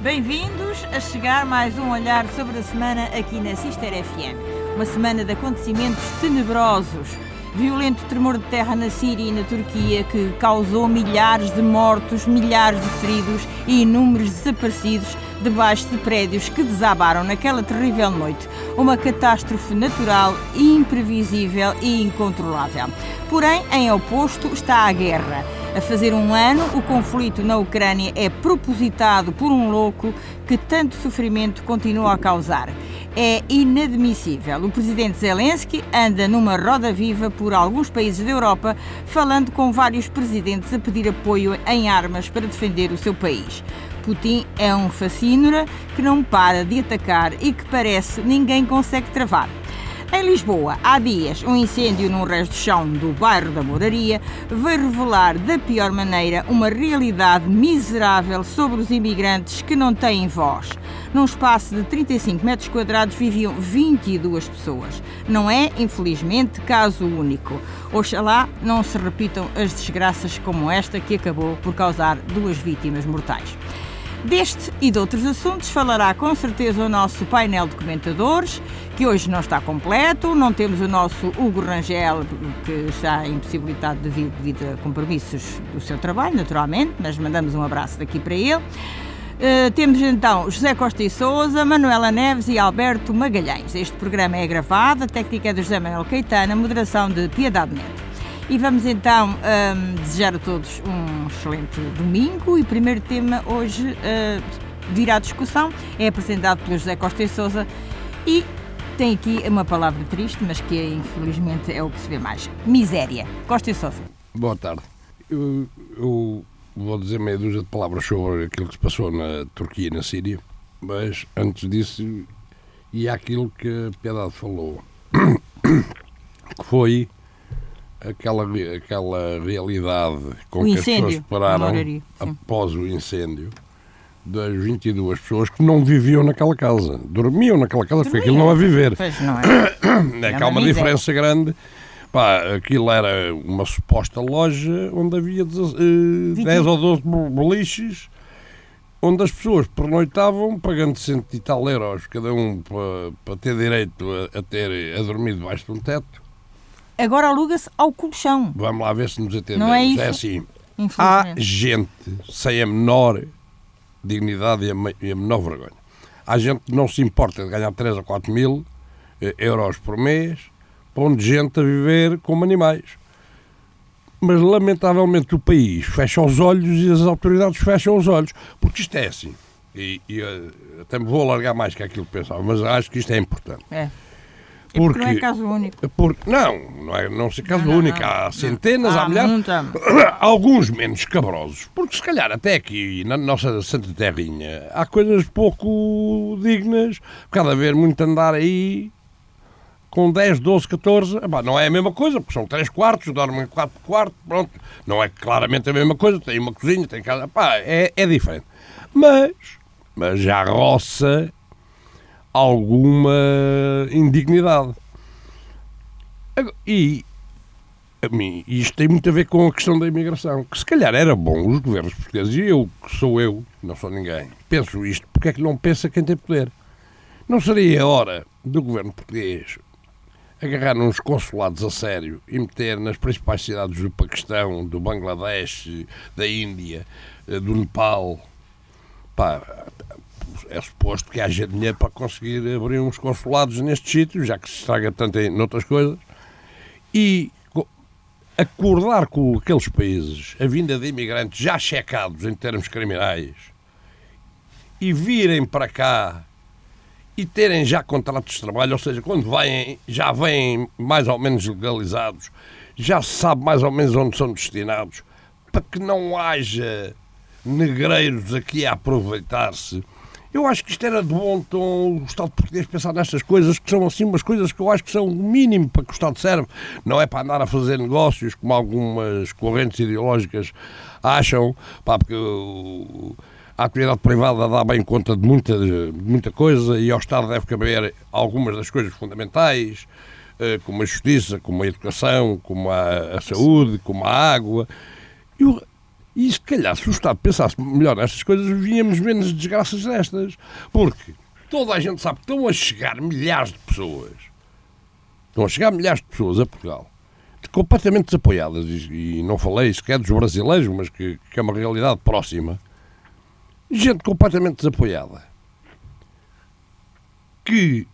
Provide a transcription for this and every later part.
Bem-vindos a chegar mais um olhar sobre a semana aqui na Sister FM. Uma semana de acontecimentos tenebrosos. Violento tremor de terra na Síria e na Turquia que causou milhares de mortos, milhares de feridos e inúmeros desaparecidos debaixo de prédios que desabaram naquela terrível noite. Uma catástrofe natural, imprevisível e incontrolável. Porém, em oposto está a guerra. A fazer um ano, o conflito na Ucrânia é propositado por um louco que tanto sofrimento continua a causar. É inadmissível. O presidente Zelensky anda numa roda viva por alguns países da Europa, falando com vários presidentes a pedir apoio em armas para defender o seu país. Putin é um fascínora que não para de atacar e que parece ninguém consegue travar. Em Lisboa, há dias, um incêndio num resto de chão do bairro da Moraria veio revelar da pior maneira uma realidade miserável sobre os imigrantes que não têm voz. Num espaço de 35 metros quadrados viviam 22 pessoas. Não é, infelizmente, caso único. Oxalá não se repitam as desgraças como esta que acabou por causar duas vítimas mortais. Deste e de outros assuntos falará com certeza o nosso painel de comentadores, que hoje não está completo. Não temos o nosso Hugo Rangel, que está impossibilitado devido, devido a compromissos do seu trabalho, naturalmente, mas mandamos um abraço daqui para ele. Uh, temos então José Costa e Souza, Manuela Neves e Alberto Magalhães. Este programa é gravado, a técnica é de José Manuel Caetano, a moderação de Piedade Neto. E vamos então um, desejar a todos um excelente domingo. E o primeiro tema hoje uh, virá à discussão é apresentado pelo José Costa e Souza e tem aqui uma palavra triste, mas que infelizmente é o que se vê mais: miséria. Costa e Souza. Boa tarde. Eu, eu vou dizer meia dúzia de palavras sobre aquilo que se passou na Turquia e na Síria, mas antes disso, e aquilo que a Piedade falou, que foi aquela, aquela realidade com O que as incêndio, pessoas pararam Moraria, após o incêndio das 22 pessoas que não viviam naquela casa. Dormiam naquela casa, porque aquilo não a viver. Pois não é? É que uma há uma miséria. diferença grande. Pá, aquilo era uma suposta loja onde havia deze- eh, 10 ou 12 bo- boliches onde as pessoas pernoitavam pagando cento e tal euros cada um para, para ter direito a, a ter a dormir debaixo de um teto. Agora aluga-se ao colchão, Vamos lá ver se nos entendemos. Não é isso? assim. Há gente sem a menor dignidade e a, e a menor vergonha. Há gente que não se importa de ganhar 3 ou 4 mil eh, euros por mês, pondo gente a viver como animais. Mas, lamentavelmente, o país fecha os olhos e as autoridades fecham os olhos. Porque isto é assim. E, e, eh, até me vou alargar mais que aquilo que pensava, mas acho que isto é importante. É. É porque não é Porque- caso único. Porque, não, não é não se caso Não, não, único. Há centenas, há Ah, milhares. muita. alguns menos cabrosos, porque se calhar até aqui na nossa Santa Terrinha há coisas pouco dignas, cada haver muito andar aí com 10, 12, 14, epá, não é a mesma coisa, porque são 3 quartos, dormem em 4 quartos, pronto, não é claramente a mesma coisa, tem uma cozinha, tem casa, epá, é, é diferente. Mas, mas já roça alguma indignidade. E a mim, isto tem muito a ver com a questão da imigração, que se calhar era bom os governos portugueses, e eu, que sou eu, não sou ninguém, penso isto, porque é que não pensa quem tem poder? Não seria a hora do governo português agarrar uns consulados a sério e meter nas principais cidades do Paquistão, do Bangladesh, da Índia, eh, do Nepal, pá, é suposto que haja dinheiro para conseguir abrir uns consulados nestes sítios, já que se estraga tanto em noutras coisas, e co- acordar com aqueles países a vinda de imigrantes já checados em termos criminais e virem para cá e terem já contratos de trabalho, ou seja, quando vêm, já vêm mais ou menos legalizados, já se sabe mais ou menos onde são destinados, para que não haja negreiros aqui a aproveitar-se. Eu acho que isto era de bom tom o Estado português pensar nestas coisas, que são assim umas coisas que eu acho que são o mínimo para que o Estado serve. Não é para andar a fazer negócios, como algumas correntes ideológicas acham, pá, porque a atividade privada dá bem conta de muita, de muita coisa e ao Estado deve caber algumas das coisas fundamentais, eh, como a justiça, como a educação, como a, a saúde, como a água. E se calhar, se o Estado pensasse melhor nestas coisas, víamos menos desgraças destas. Porque toda a gente sabe que estão a chegar milhares de pessoas. Estão a chegar milhares de pessoas a Portugal completamente desapoiadas, e, não falei sequer dos brasileiros, mas que, que é uma realidade próxima, gente completamente desapoiada, que,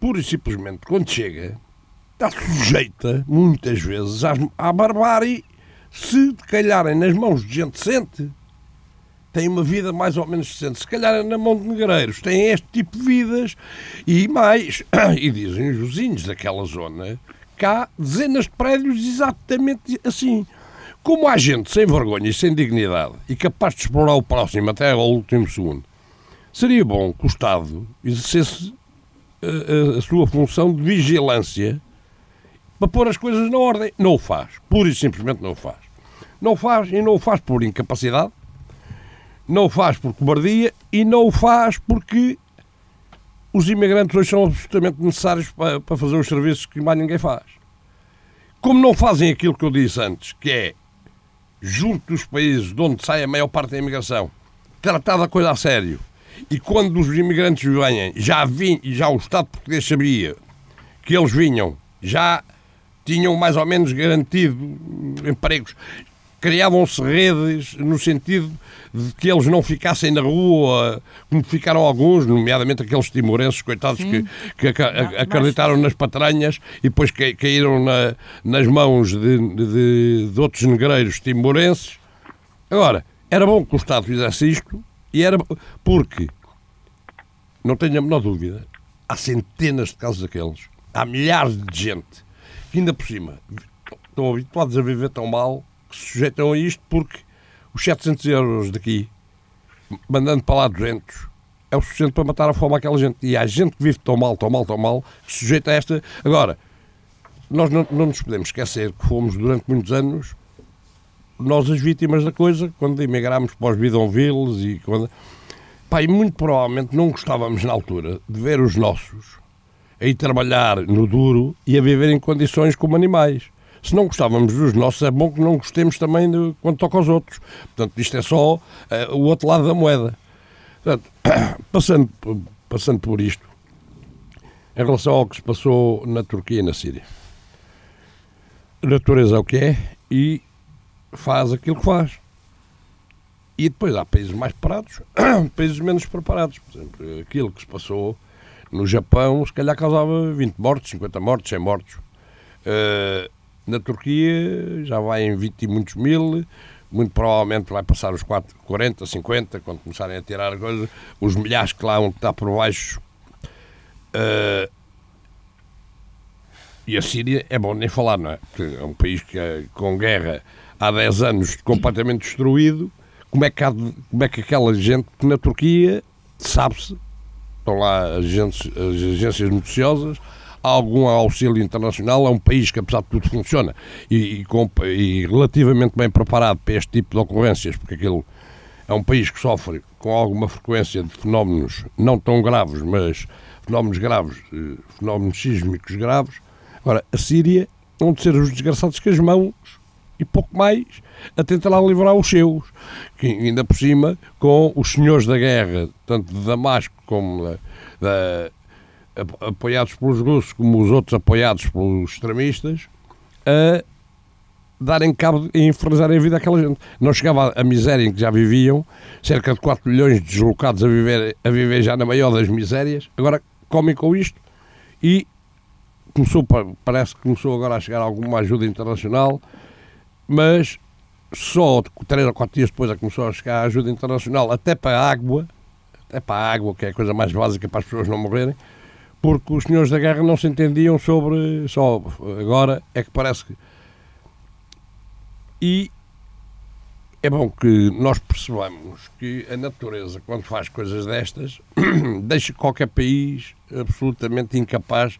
pura e simplesmente, quando chega, está sujeita, muitas vezes, à, à barbárie, se calharem nas mãos de gente decente, tem uma vida mais ou menos decente. Se calhar na mão de negreiros têm este tipo de vidas e mais, e dizem os vizinhos daquela zona, cá dezenas de prédios exatamente assim. Como há gente sem vergonha e sem dignidade e capaz de explorar o próximo até ao último segundo, seria bom que o Estado exercesse a, a, a sua função de vigilância para pôr as coisas na ordem. Não o faz. Pura e simplesmente não o faz. Não o faz e não o faz por incapacidade, não o faz por cobardia e não o faz porque os imigrantes hoje são absolutamente necessários para, para fazer os serviços que mais ninguém faz. Como não fazem aquilo que eu disse antes, que é, junto dos países de onde sai a maior parte da imigração, tratar da coisa a sério, e quando os imigrantes vêm, já, vim, já o Estado português sabia que eles vinham, já tinham mais ou menos garantido empregos, criavam-se redes no sentido de que eles não ficassem na rua, como ficaram alguns, nomeadamente aqueles timorenses, coitados, Sim. que, que acreditaram nas patranhas e depois caíram na, nas mãos de, de, de outros negreiros timorenses. Agora, era bom que o Estado fizesse isto, e era porque, não tenho a menor dúvida, há centenas de casos daqueles, há milhares de gente que ainda por cima estão habituados a viver tão mal que se sujeitam a isto porque os 700 euros daqui, mandando para lá 200, é o suficiente para matar a fome àquela gente. E há gente que vive tão mal, tão mal, tão mal, que se sujeita a esta. Agora, nós não, não nos podemos esquecer que fomos durante muitos anos nós as vítimas da coisa quando emigrámos para os bidonvilles e quando. Pá, e muito provavelmente não gostávamos na altura de ver os nossos a ir trabalhar no duro e a viver em condições como animais se não gostávamos dos nossos, é bom que não gostemos também de, quando toca aos outros. Portanto, isto é só uh, o outro lado da moeda. Portanto, passando, passando por isto, em relação ao que se passou na Turquia e na Síria. A natureza é o que é e faz aquilo que faz. E depois há países mais preparados, países menos preparados. Por exemplo, aquilo que se passou no Japão, se calhar causava 20 mortos, 50 mortos, 100 mortos. Uh, na Turquia já vai em 20 e muitos mil, muito provavelmente vai passar os 4, 40, 50, quando começarem a tirar coisas, os milhares que lá vão estar por baixo. Uh, e a Síria é bom nem falar, não é? Porque é um país que é, com guerra há 10 anos completamente destruído. Como é que, há, como é que aquela gente que na Turquia sabe-se, estão lá agências, as agências noticiosas, algum auxílio internacional. É um país que, apesar de tudo, funciona e, e, e relativamente bem preparado para este tipo de ocorrências, porque aquilo é um país que sofre com alguma frequência de fenómenos não tão graves, mas fenómenos graves, eh, fenómenos sísmicos graves. Agora, a Síria vão ser os desgraçados que as mãos e pouco mais a tentar livrar os seus, que ainda por cima, com os senhores da guerra, tanto de Damasco como da, da apoiados pelos russos como os outros apoiados pelos extremistas, a darem cabo e infernizarem a vida daquela gente. Não chegava a miséria em que já viviam, cerca de 4 milhões de deslocados a viver, a viver já na maior das misérias, agora comem com isto e começou, parece que começou agora a chegar alguma ajuda internacional, mas só 3 ou 4 dias depois é começou a chegar a ajuda internacional, até para a água, até para a água, que é a coisa mais básica para as pessoas não morrerem, porque os senhores da guerra não se entendiam sobre. Só agora é que parece que. E é bom que nós percebamos que a natureza, quando faz coisas destas, deixa qualquer país absolutamente incapaz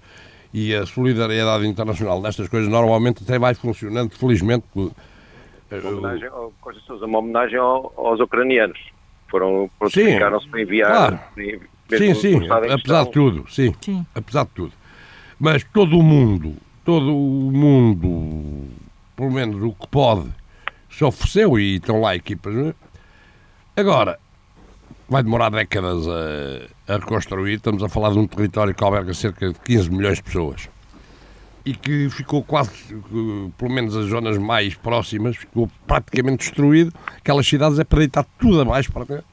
e a solidariedade internacional nestas coisas normalmente até vai funcionando, felizmente. Uma homenagem, uma homenagem aos ucranianos. Foram, prontificaram-se para enviar, claro. Sim, sim, apesar de tudo, sim, sim, apesar de tudo. Mas todo o mundo, todo o mundo, pelo menos o que pode, se ofereceu e estão lá equipas. É? Agora, vai demorar décadas a, a, reconstruir. Estamos a falar de um território que alberga cerca de 15 milhões de pessoas e que ficou quase, pelo menos as zonas mais próximas, ficou praticamente destruído. Aquelas cidades é para deitar tudo abaixo. Para...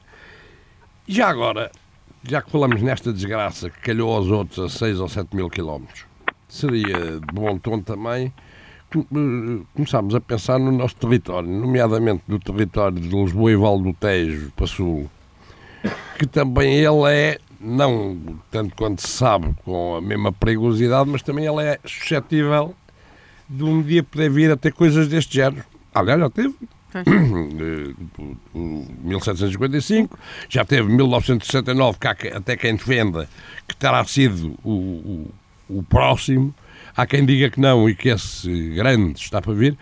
E já agora, já que falamos nesta desgraça que calhou aos outros a 6 ou 7 mil quilómetros, seria de bom tom também eh, começámos a pensar no nosso território, nomeadamente do território de Lisboa e Val do Tejo para Sul, que também ele é, não tanto quanto se sabe, com a mesma perigosidade, mas também ele é suscetível de um dia poder vir a ter coisas deste género. Aliás, já teve. 1755, já teve 1969, que até quem defenda que terá sido o, o, o próximo, Há quem diga que não e que esse grande está para vir.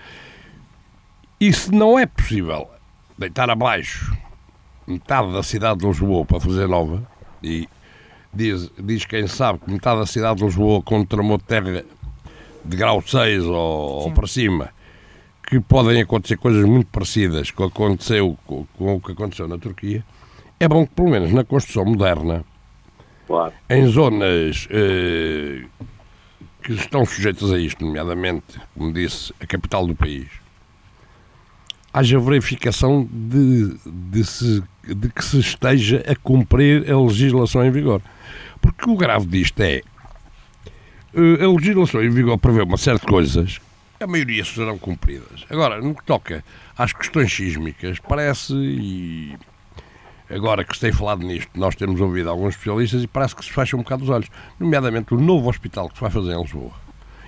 E se não é possível deitar abaixo metade da cidade de Lisboa para fazer nova, e diz, diz quem sabe que metade da cidade de Lisboa com um terremoto de terra de grau 6 ou, ou, para cima, que podem acontecer coisas muito parecidas com, aconteceu, com, com o que aconteceu na Turquia, é bom que pelo menos na construção moderna, claro. em zonas eh, que estão sujeitos a isto, nomeadamente, como disse, a capital do país, haja verificação de, de, se, de que se esteja a cumprir a legislação em vigor. Porque o grave disto é eh, a legislação em vigor prevê uma série de coisas, a maioria serão cumpridas. Agora, no que toca às questões sísmicas, parece, e agora que se tem falado nisto, nós temos ouvido alguns especialistas e parece que se fecham um bocado os olhos, nomeadamente o novo hospital que se vai fazer em Lisboa.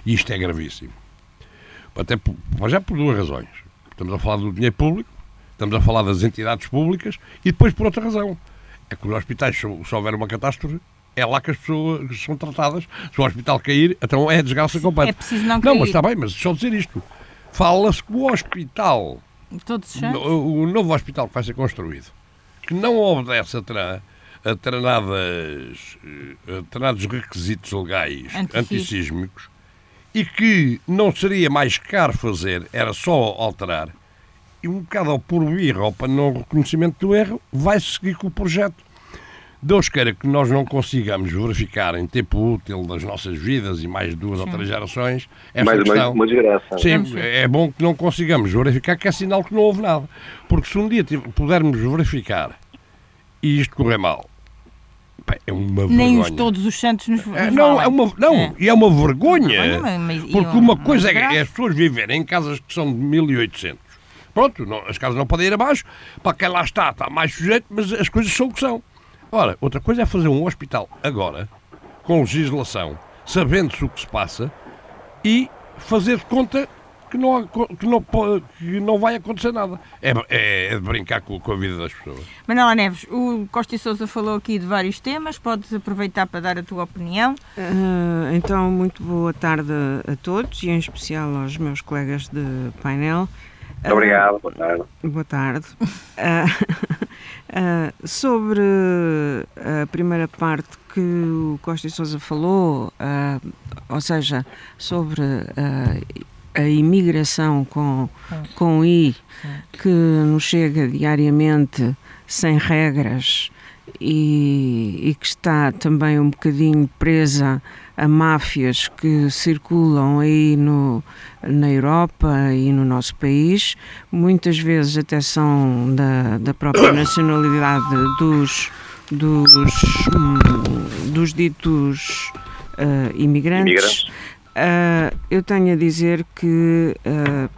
E isto é gravíssimo. Até por, já por duas razões. Estamos a falar do dinheiro público, estamos a falar das entidades públicas e depois por outra razão. É que os hospitais, se houver uma catástrofe, é lá que as pessoas são tratadas. Se o hospital cair, então é desgraça completa. É preciso não cair. Não, mas está bem, mas só dizer isto. Fala-se que o hospital, o novo hospital que vai ser construído, que não obedece a, tra, a, treinadas, a treinados requisitos legais antissísmicos e que não seria mais caro fazer, era só alterar, e um bocado ao por birra ou para não reconhecimento do erro, vai seguir com o projeto. Deus queira que nós não consigamos verificar em tempo útil das nossas vidas e mais duas Sim. ou três gerações esta mais questão. uma desgraça. Sim, é bom que não consigamos verificar que é sinal que não houve nada. Porque se um dia pudermos verificar e isto correr mal, é uma vergonha. Nem os, todos os santos nos, é, Não, é uma, não é. e é uma vergonha. Uma vergonha porque uma coisa é as pessoas viverem em casas que são de 1800. Pronto, não, as casas não podem ir abaixo, para quem lá está está mais sujeito, mas as coisas são o que são. Ora, outra coisa é fazer um hospital agora, com legislação, sabendo-se o que se passa, e fazer de conta que não, que não, que não vai acontecer nada. É, é, é de brincar com, com, a vida das pessoas. Manuela Neves, o Costa e Sousa falou aqui de vários temas, podes aproveitar para dar a tua opinião. Uh, então, muito boa tarde a todos e em especial aos meus colegas de painel. Muito obrigado, boa tarde. Boa tarde. Uh, sobre a primeira parte que o Costa e Sousa falou, uh, ou seja, sobre a imigração com, com I, que nos chega diariamente sem regras e, e, que está também um bocadinho presa a máfias que circulam aí no, na Europa e no nosso país, muitas vezes até são da, da própria nacionalidade dos, dos, hum, dos ditos uh, imigrantes. imigrantes. Uh, eu tenho a dizer que uh,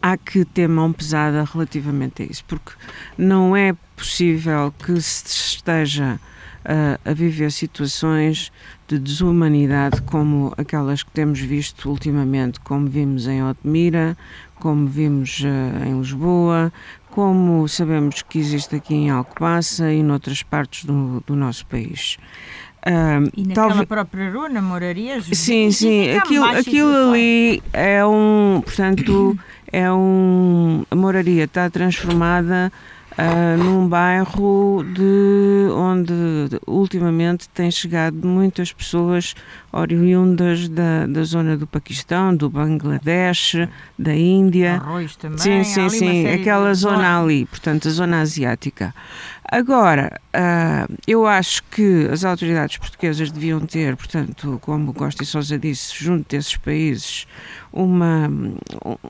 há que ter mão pesada relativamente a isso, porque não é possível que se esteja uh, a viver situações de desumanidade como aquelas que temos visto ultimamente, como vimos em Otmira, como vimos em Lisboa, como sabemos que existe aqui em Alcobaça e noutras partes do, do nosso país. Um, e naquela talvez... própria rua, na Moraria? Sim, sim, aquilo, aquilo ali é um, portanto, é um, a moraria está transformada uh, num bairro de onde ultimamente têm chegado muitas pessoas oriundas da, da zona do Paquistão, do Bangladesh, da Índia. Arroz também. Sim, sim, sim, aquela zona ali, portanto, a zona asiática. Agora, uh, eu acho que as autoridades portuguesas deviam ter, portanto, como Costa e Sousa disse, junto desses países, uma,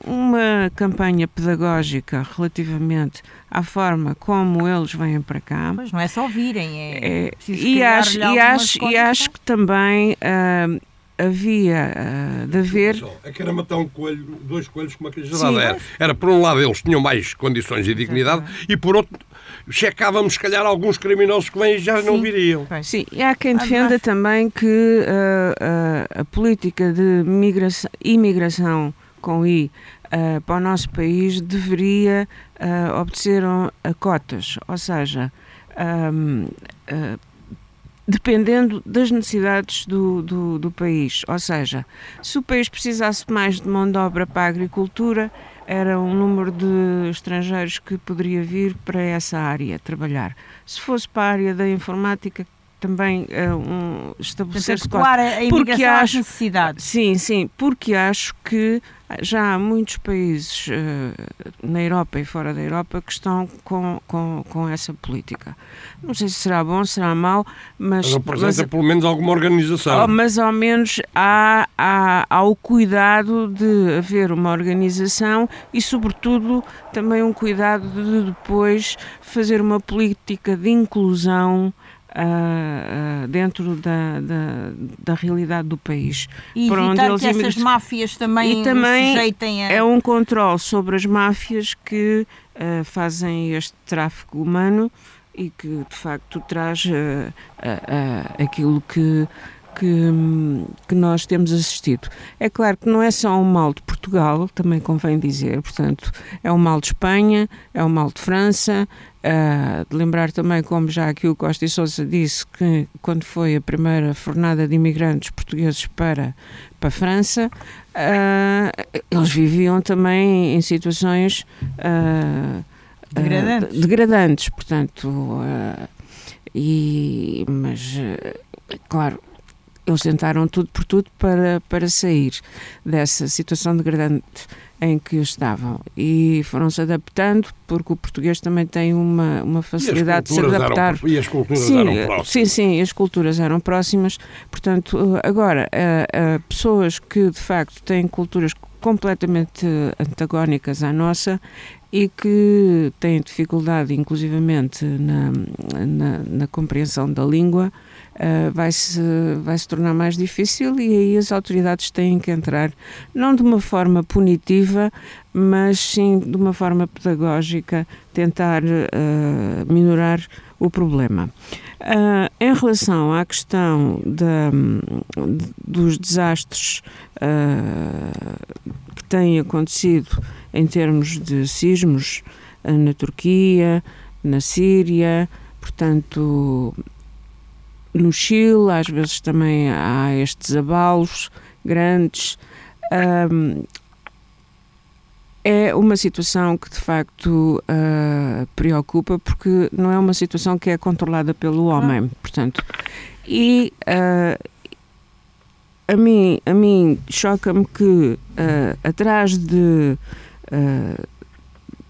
uma campanha pedagógica relativamente à forma como eles vêm para cá. Mas não é só virem, é, é e, acho, e, acho, e acho que também uh, havia uh, de haver. É que era matar um coelho, dois coelhos com uma cajadada. Era, era, por um lado, eles tinham mais condições e dignidade, e por outro, checávamos, se calhar, alguns criminosos que vêm já Sim. não viriam. Sim, e há quem defenda também que uh, uh, a política de migração, imigração com I uh, para o nosso país deveria obedecer a cotas, ou seja, um, dependendo das necessidades do, do, do, país. Ou seja, se o país precisasse mais de mão de obra para a agricultura, era um número de estrangeiros que poderia vir para essa área trabalhar. Se fosse para a área da informática, também uh, um, estabelecer-se a porque acho, necessidades. Sim, sim, porque acho que já há muitos países uh, na Europa e fora da Europa que estão com, com, com essa política. Não sei se será bom, será mau, mas... Representa pelo menos alguma organização. Oh, mas ao menos há, há, há o cuidado de haver uma organização e, sobretudo, também um cuidado de depois fazer uma política de inclusão Uh, uh, dentro da, da, da, realidade do país. E para onde eles que essas máfias também, e também sujeitem a... é um controle sobre as máfias que uh, fazem este tráfico humano e que de facto traz aquilo que que, que, nós temos assistido. É claro que não é só um mal de Portugal, também convém dizer, portanto, é um mal de Espanha, é um mal de França, uh, de lembrar também, como já aqui o Costa e Sousa disse, que quando foi a primeira fornada de imigrantes portugueses para, para a França, uh, eles viviam também em situações uh, degradantes. degradantes, portanto, e, mas, claro, eles tentaram tudo por tudo para, para sair dessa situação degradante em que estavam e foram-se adaptando porque o português também tem uma, uma facilidade de se adaptar. Eram, e as culturas sim, eram próximas. Sim, sim, as culturas eram próximas. Portanto, agora, a, a pessoas que de facto têm culturas completamente antagónicas à nossa e que têm dificuldade, inclusivamente, na, na, na compreensão da língua, uh, vai, -se, vai se tornar mais difícil e aí as autoridades têm que entrar, não de uma forma punitiva, mas sim de uma forma pedagógica, tentar uh, minorar o problema. Uh, em relação à questão da, dos desastres uh, que têm acontecido em termos de sismos uh, na Turquia, na Síria, portanto, no Chile, às vezes também há estes abalos grandes. Um, é uma situação que de facto uh, preocupa porque não é uma situação que é controlada pelo homem, portanto, e uh, a mim, a mim choca-me que uh, atrás de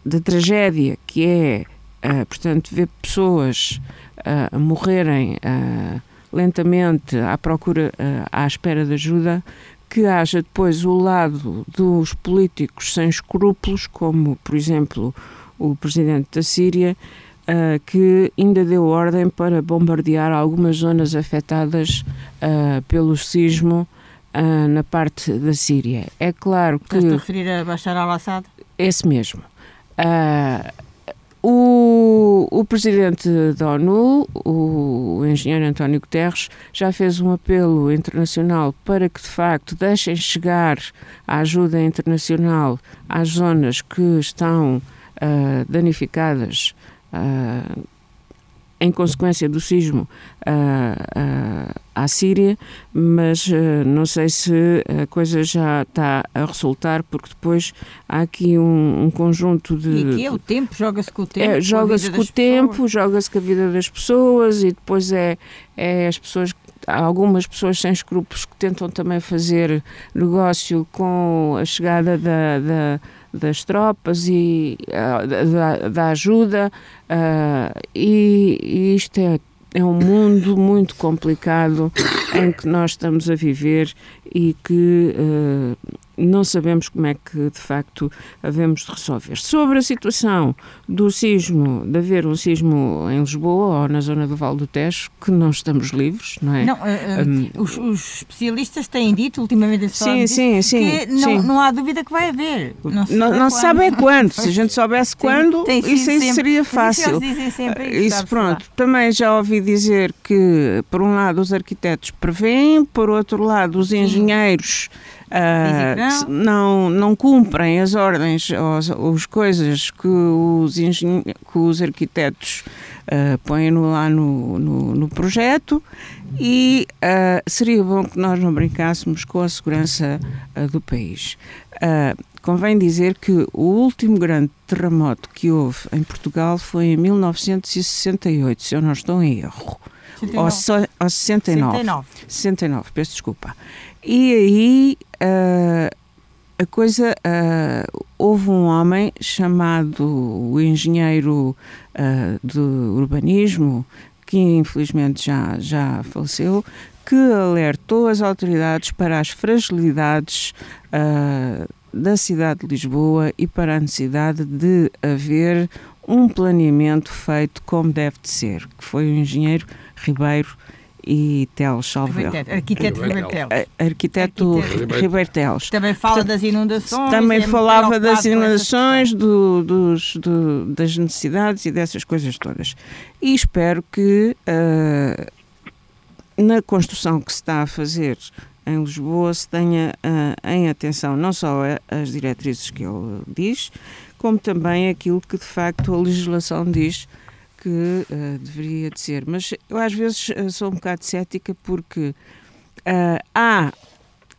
da tragédia que é, portanto, ver pessoas morrerem lentamente à procura, à espera de ajuda, que haja depois o lado dos políticos sem escrúpulos, como, por exemplo, o presidente da Síria, uh, que ainda deu ordem para bombardear algumas zonas afetadas uh, pelo sismo uh, na parte da Síria. É claro que. Estás a referir a Bashar al-Assad? Esse mesmo. O, o presidente da ONU, o engenheiro António Guterres, já fez um apelo internacional para que, de facto, deixem chegar a ajuda internacional às zonas que estão uh, danificadas uh, em consequência do sismo à Síria, mas não sei se a coisa já está a resultar, porque depois há aqui um, um conjunto de. E aqui é o tempo, joga-se com o tempo. É, joga-se com, o tempo, joga-se com a vida das pessoas e depois é, é as pessoas há algumas pessoas sem escrúpulos que tentam também fazer negócio com a chegada da, da das tropas e uh, da, da, ajuda uh, e, e, isto é, é um mundo muito complicado em que nós estamos a viver e que uh, não sabemos como é que de facto havemos de resolver. Sobre a situação do sismo, de haver um sismo em Lisboa ou na zona do Vale do Tejo, que não estamos livres, não é? Não, uh, um, os, os, especialistas têm dito ultimamente sim, sim, sim, que não, não há dúvida que vai haver. Não se, não, sabe, não se sabe é quando. Se a gente soubesse quando, sim, isso, isso seria fácil. Sempre, isso, pronto. Também já ouvi dizer que, por um lado, os arquitetos prevêem, por outro lado, os engenheiros uh, não. não cumprem as ordens ou as coisas que os, que os arquitetos uh, põem no, lá no, no, no, projeto e uh, seria bom que nós não brincássemos com a segurança do país. Convém dizer que o último grande terremoto que houve em Portugal foi em 1968, se eu não estou em erro. 69. Ou, so, ou 69. 69. 69, peço desculpa. E aí uh, a coisa. Uh, houve um homem chamado o engenheiro uh, de urbanismo, que infelizmente já, já faleceu, que alertou as autoridades para as fragilidades da cidade de Lisboa e para a necessidade de haver um planeamento feito como deve de ser, que foi o engenheiro Ribeiro e Teles, Arquiteto Ribeiro Teles. Arquiteto Ribeiro Teles. Também fala das inundações. Também é falava das inundações, do, dos, do, das necessidades e dessas coisas todas. E espero que uh, na construção que se está a fazer em Lisboa se tenha uh, em atenção não só as diretrizes que ele diz, como também aquilo que de facto a legislação diz que uh, deveria de ser. Mas eu às vezes uh, sou um bocado cética porque uh, há,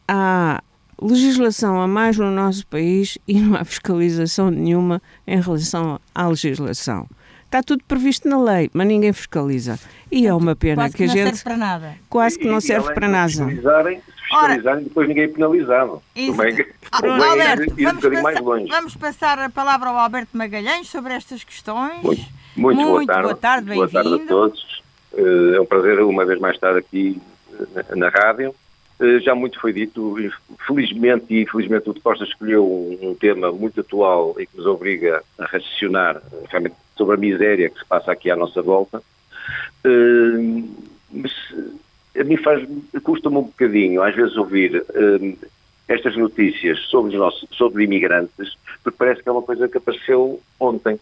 há legislação a mais no nosso país e não há fiscalização nenhuma em relação à legislação. Está tudo previsto na lei, mas ninguém fiscaliza. E é uma pena quase que, que a gente. Serve para nada. Quase que não e, serve para nada. Fiscalizarem, fiscalizarem depois ninguém é penalizado. Também, Alberto, vamos, passar, vamos passar a palavra ao Alberto Magalhães sobre estas questões. Muito. Muito, Muito boa tarde. Boa tarde, boa tarde a todos. Eh, é um prazer uma vez mais estar aqui eh, na, rádio. Eh, já muito foi dito, felizmente e infelizmente o de Costa escolheu um, tema muito atual e que nos obriga a raciocinar realmente sobre a miséria que se passa aqui à nossa volta. Mas a mim faz, custa-me um bocadinho, às vezes, ouvir estas notícias sobre, os nossos, sobre imigrantes, porque parece que é uma coisa que apareceu ontem.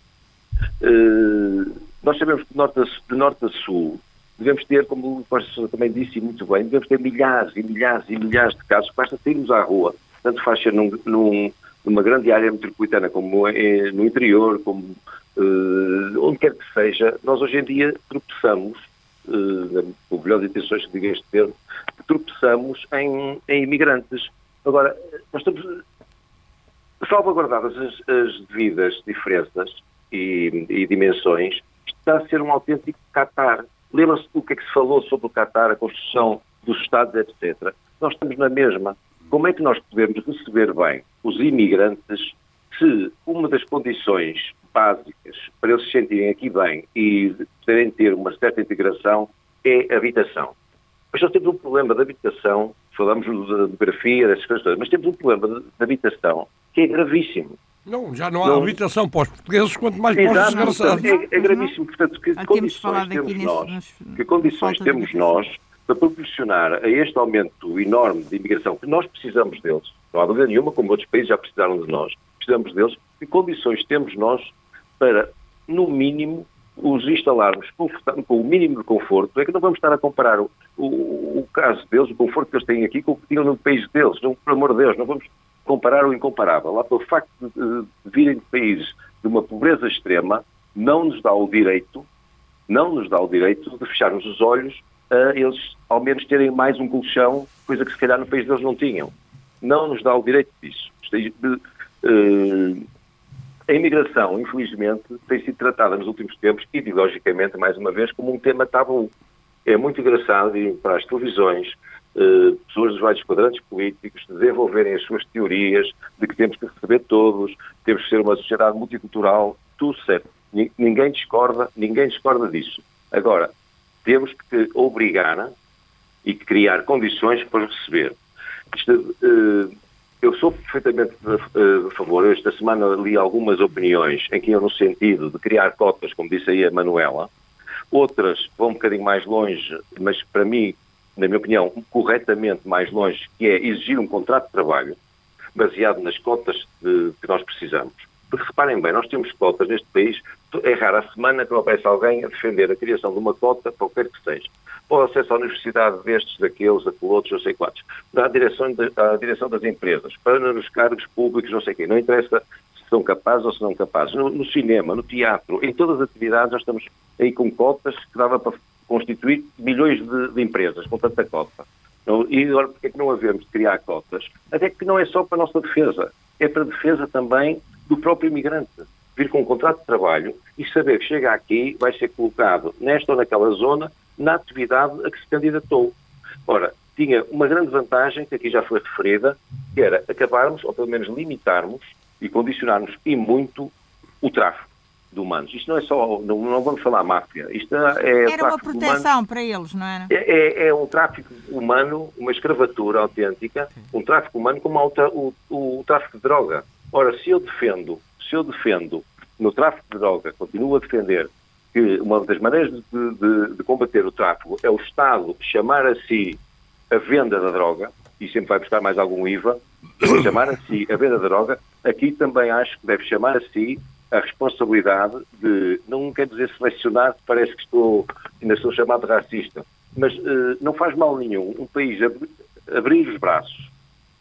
Uh, nós sabemos que de norte, a, de norte a sul devemos ter, como o professor também disse muito bem, devemos ter milhares e milhares e milhares de casos, basta sairmos à rua, tanto faz ser num, num, numa grande área metropolitana como é, no interior, como uh, onde quer que seja, nós hoje em dia tropeçamos, uh, com melhores intenções que diga este termo, tropeçamos em, em imigrantes. Agora, nós estamos salvaguardadas as, as devidas diferenças, e, e dimensões, está a ser um autêntico Qatar. Lembra-se do que é que se falou sobre o Qatar, a construção dos Estados, etc. Nós estamos na mesma. Como é que nós podemos receber bem os imigrantes se uma das condições básicas para eles se sentirem aqui bem e poderem ter uma certa integração é habitação? Mas nós temos um problema de habitação, falamos de demografia, dessas coisas todas, mas temos um problema de habitação que é gravíssimo. Não, já não há não... habitação para os portugueses, quanto mais para os desgraçados. É, é gravíssimo, portanto, que ah, condições temos, nós, que condições temos nós para proporcionar a este aumento enorme de imigração, que nós precisamos deles, não há dúvida nenhuma, como outros países já precisaram de nós, precisamos deles, que condições temos nós para, no mínimo, os instalarmos com o mínimo de conforto, é que não vamos estar a comparar o, o, o, caso deles, o conforto que eles têm aqui com o que tinham no país deles, não, por amor de Deus, não vamos comparar o incomparável. Lá pelo facto de, de virem de países de uma pobreza extrema, não nos dá o direito não nos dá o direito de fecharmos os olhos a eles, ao menos, terem mais um colchão, coisa que se calhar no país deles não tinham. Não nos dá o direito disso. Uh, a imigração, infelizmente, tem sido tratada nos últimos tempos, ideologicamente, mais uma vez, como um tema tabu. É muito engraçado ir para as televisões uh, pessoas dos vários quadrantes políticos desenvolverem as suas teorias de que temos que receber todos, temos que ser uma sociedade multicultural, tudo certo. Ninguém discorda, ninguém discorda disso. Agora, temos que obrigar e criar condições para receber. Uh, eu sou perfeitamente a, a favor. Esta semana li algumas opiniões em que iam no sentido de criar cotas, como disse aí a Manuela. Outras vão um bocadinho mais longe, mas para mim, na minha opinião, corretamente mais longe, que é exigir um contrato de trabalho baseado nas cotas de, que nós precisamos. Porque reparem bem, nós temos cotas neste país, é raro a semana que não aparece alguém a defender a criação de uma cota, qualquer que seja. Ou acesso à universidade destes, daqueles, daqueles outros, não sei quantos. Da direção, da direção das empresas, para nos cargos públicos, não sei quem. Não interessa são capazes ou se não capazes. No, no cinema, no teatro, em todas as atividades nós estamos aí com cotas que dava para constituir milhões de, de empresas com tanta cota. E agora, porque é que não havemos de criar cotas? Até que não é só para a nossa defesa, é para a defesa também do próprio imigrante. Vir com um contrato de trabalho e saber que chega aqui, vai ser colocado nesta ou naquela zona, na atividade a que se candidatou. Ora, tinha uma grande vantagem, que aqui já foi referida, que era acabarmos, ou pelo menos limitarmos e condicionarmos e muito o tráfico de humanos. Isto não é só, não, não vamos falar máfia, isto é... Era uma proteção para eles, não era? É, é, é, um tráfico humano, uma escravatura autêntica, um tráfico humano como o, o, o tráfico de droga. Ora, se eu defendo, se eu defendo no tráfico de droga, continuo a defender que uma das maneiras de, de, de, combater o tráfico é o Estado chamar a si a venda da droga, e sempre vai buscar mais algum IVA, chamar a si a venda da droga, aqui também acho que deve chamar a si a responsabilidade de, não quer dizer selecionar, parece que estou, ainda sou chamado racista, mas uh, não faz mal nenhum um país ab abrir os braços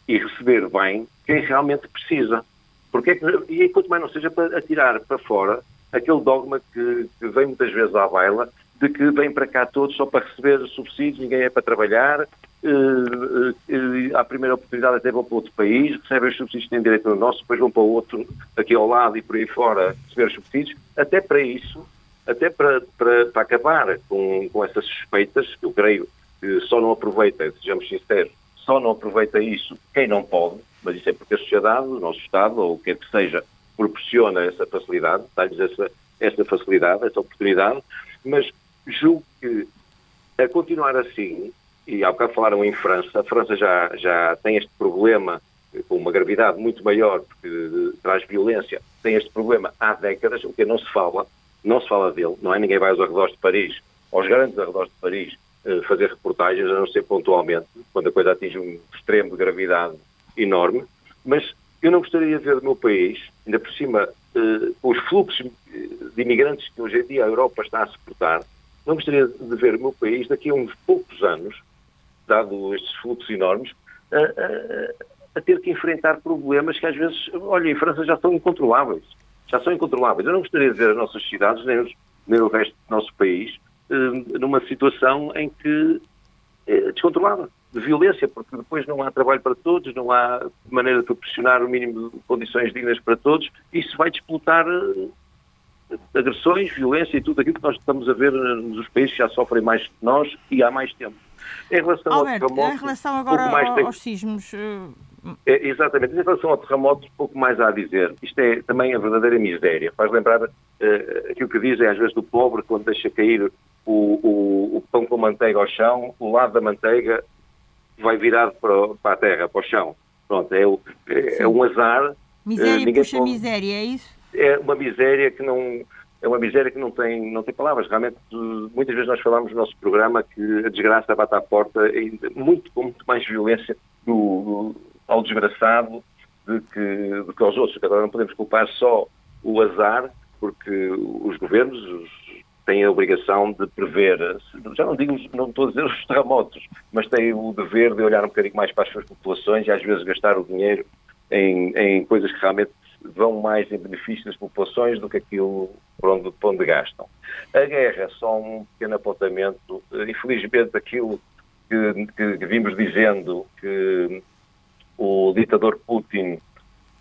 e receber bem quem realmente precisa. Porque é que, e quanto mais não seja para atirar para fora aquele dogma que, que, vem muitas vezes à baila de que vem para cá todos só para receber subsídios, ninguém é para trabalhar, uh, uh, à primeira oportunidade até vão para outro país, recebem os subsídios que têm direito no nosso, depois vão para outro aqui ao lado e por aí fora receber os subsídios. Até para isso, até para, para, para acabar com, com essas suspeitas, que eu creio que só não aproveita, sejamos sinceros, só não aproveita isso quem não pode, mas isso é porque a sociedade, o nosso Estado, ou o que é que seja, proporciona essa facilidade, dá-lhes essa, essa facilidade, essa oportunidade, mas julgo que a continuar assim, e há bocado falaram em França, a França já, já tem este problema com uma gravidade muito maior, porque traz violência, tem este problema há décadas, o que não se fala, não se fala dele, não é? Ninguém vai aos arredores de Paris, aos grandes arredores de Paris, eh, fazer reportagens, a não ser pontualmente, quando a coisa atinge um extremo de gravidade enorme, mas eu não gostaria de ver o meu país, ainda por cima, eh, os fluxos de imigrantes que hoje em dia a Europa está a suportar, não gostaria de ver o meu país daqui a uns poucos anos, dado estes fluxos enormes, a, a, a ter que enfrentar problemas que às vezes, olha, em França já são incontroláveis. Já são incontroláveis. Eu não gostaria de ver as nossas cidades, nem, os, nem o resto do nosso país, eh, numa situação em que é descontrolada de violência, porque depois não há trabalho para todos, não há maneira de proporcionar o mínimo de condições dignas para todos, isso vai disputar eh, agressões, violência e tudo aquilo que nós estamos a ver nos países que já sofrem mais que nós e há mais tempo. Em relação Alberto, ao terremoto, em relação agora mais aos sismos... Uh... É, exatamente. Em relação ao terremoto, pouco mais há a dizer. Isto é também a verdadeira miséria. Faz lembrar uh, aquilo que dizem às vezes do pobre quando deixa cair o, o, o, pão com manteiga ao chão, o lado da manteiga vai virado para, para a terra, para o chão. Pronto, é, é, é um azar. Miséria uh, puxa pode... miséria, é isso? É uma miséria que não é uma miséria que não tem, não tem palavras. Realmente, muitas vezes nós falamos no nosso programa que a desgraça bate à porta muito, com muito mais violência do, do, ao desgraçado do que, do que aos outros. Agora não podemos culpar só o azar, porque os governos, os têm a obrigação de prever, já não digo, não estou a dizer os terremotos, mas têm o dever de olhar um bocadinho mais para as suas populações e às vezes gastar o dinheiro em, em coisas que realmente vão mais em benefício das populações do que aquilo por onde, por onde gastam. A guerra é só um pequeno apontamento. Infelizmente, aquilo que, que, que vimos dizendo que o ditador Putin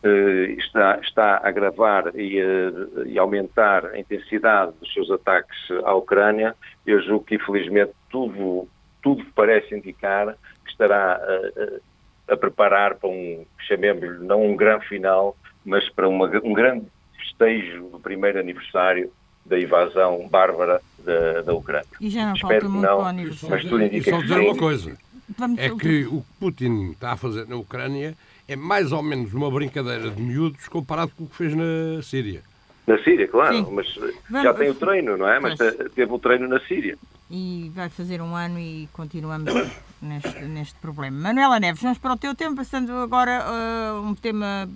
eh, está, está a agravar e, a, e aumentar a intensidade dos seus ataques à Ucrânia, eu julgo que, infelizmente, tudo, tudo parece indicar que estará a, a, a preparar para um, chamemos-lhe, não um grande final, mas para uma, um grande festejo do primeiro aniversário da invasão bárbara da, da Ucrânia. E já não Espero falta muito não, para o aniversário. Mas tudo indica e só dizer uma coisa, Vamos é que o que Putin está a fazer na Ucrânia é mais ou menos uma brincadeira de miúdos comparado com o que fez na Síria. Na Síria, claro, Sim. mas Vamos... já tem o treino, não é? Mas teve o treino na Síria. E vai fazer um ano e continuamos neste, neste problema. Manuela Neves, vamos para o teu tempo, passando agora uh, um tema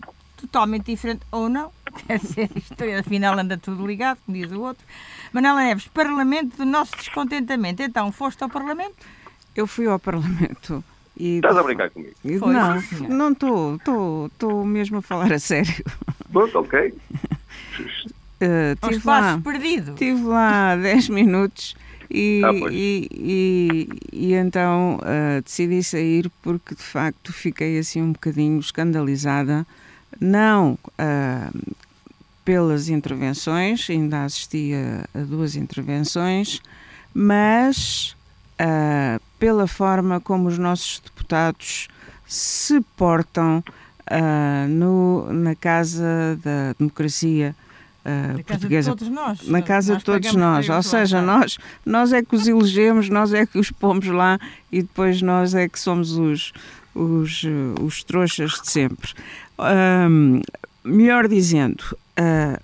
totalmente diferente, ou não, quer dizer, isto afinal anda tudo ligado, como diz o outro. Manuela Neves, Parlamento do nosso descontentamento. Então, foste ao Parlamento? Eu fui ao Parlamento e... Estás a brincar comigo? Foi, não, sim, não estou, estou mesmo a falar a sério. Pronto, ok. Uh, tive lá, perdido. Tive lá 10 minutos e, ah, e, e, e, então uh, decidi sair porque de facto fiquei assim um bocadinho escandalizada, não uh, pelas intervenções, ainda assisti a, a duas intervenções, mas uh, pela forma como os nossos deputados se portam uh, no, na Casa da Democracia uh, na portuguesa. Casa de todos nós. Na casa nós de todos nós. Ou seja, nós, nós é que os elegemos, nós é que os pomos lá e depois nós é que somos os, os, os trouxas de sempre. Um, melhor dizendo, uh,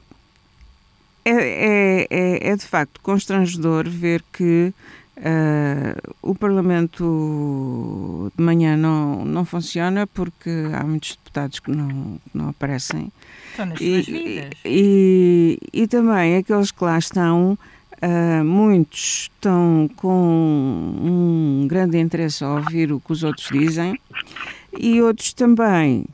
é, é, é, de facto constrangedor ver que Uh, o Parlamento de manhã não, não funciona porque há muitos deputados que não, não aparecem. Estão nas e, suas vidas. E, e, também aqueles que lá estão, uh, muitos estão com um grande interesse a ouvir o que os outros dizem e outros também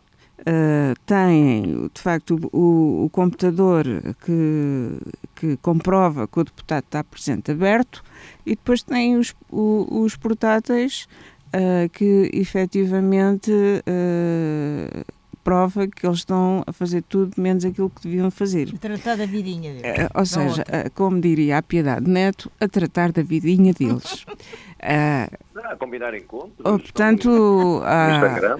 Uh, têm, de facto, o, o, computador que, que comprova que o deputado está presente aberto e depois têm os, o, os portáteis uh, que efetivamente uh, prova que eles estão a fazer tudo menos aquilo que deviam fazer. A tratar da vidinha deles. Uh, ou seja, uh, como diria a Piedade Neto, a tratar da vidinha deles. uh, a combinar encontros. Oh, portanto, no Instagram.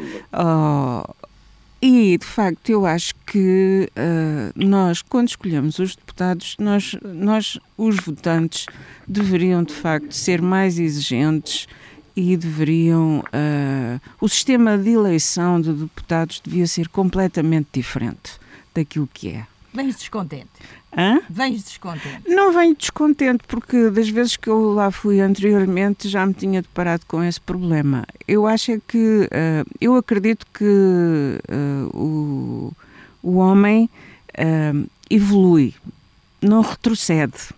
E, de facto, eu acho que uh, nós, quando escolhemos os deputados, nós, nós, os votantes, deveriam, de facto, ser mais exigentes e deveriam. Uh, o sistema de eleição de deputados devia ser completamente diferente daquilo que é. Vens descontente. Hã? Vens descontente. Não venho descontente, porque das vezes que eu lá fui anteriormente já me tinha deparado com esse problema. Eu acho é que. Uh, eu acredito que uh, o, o homem uh, evolui, não retrocede.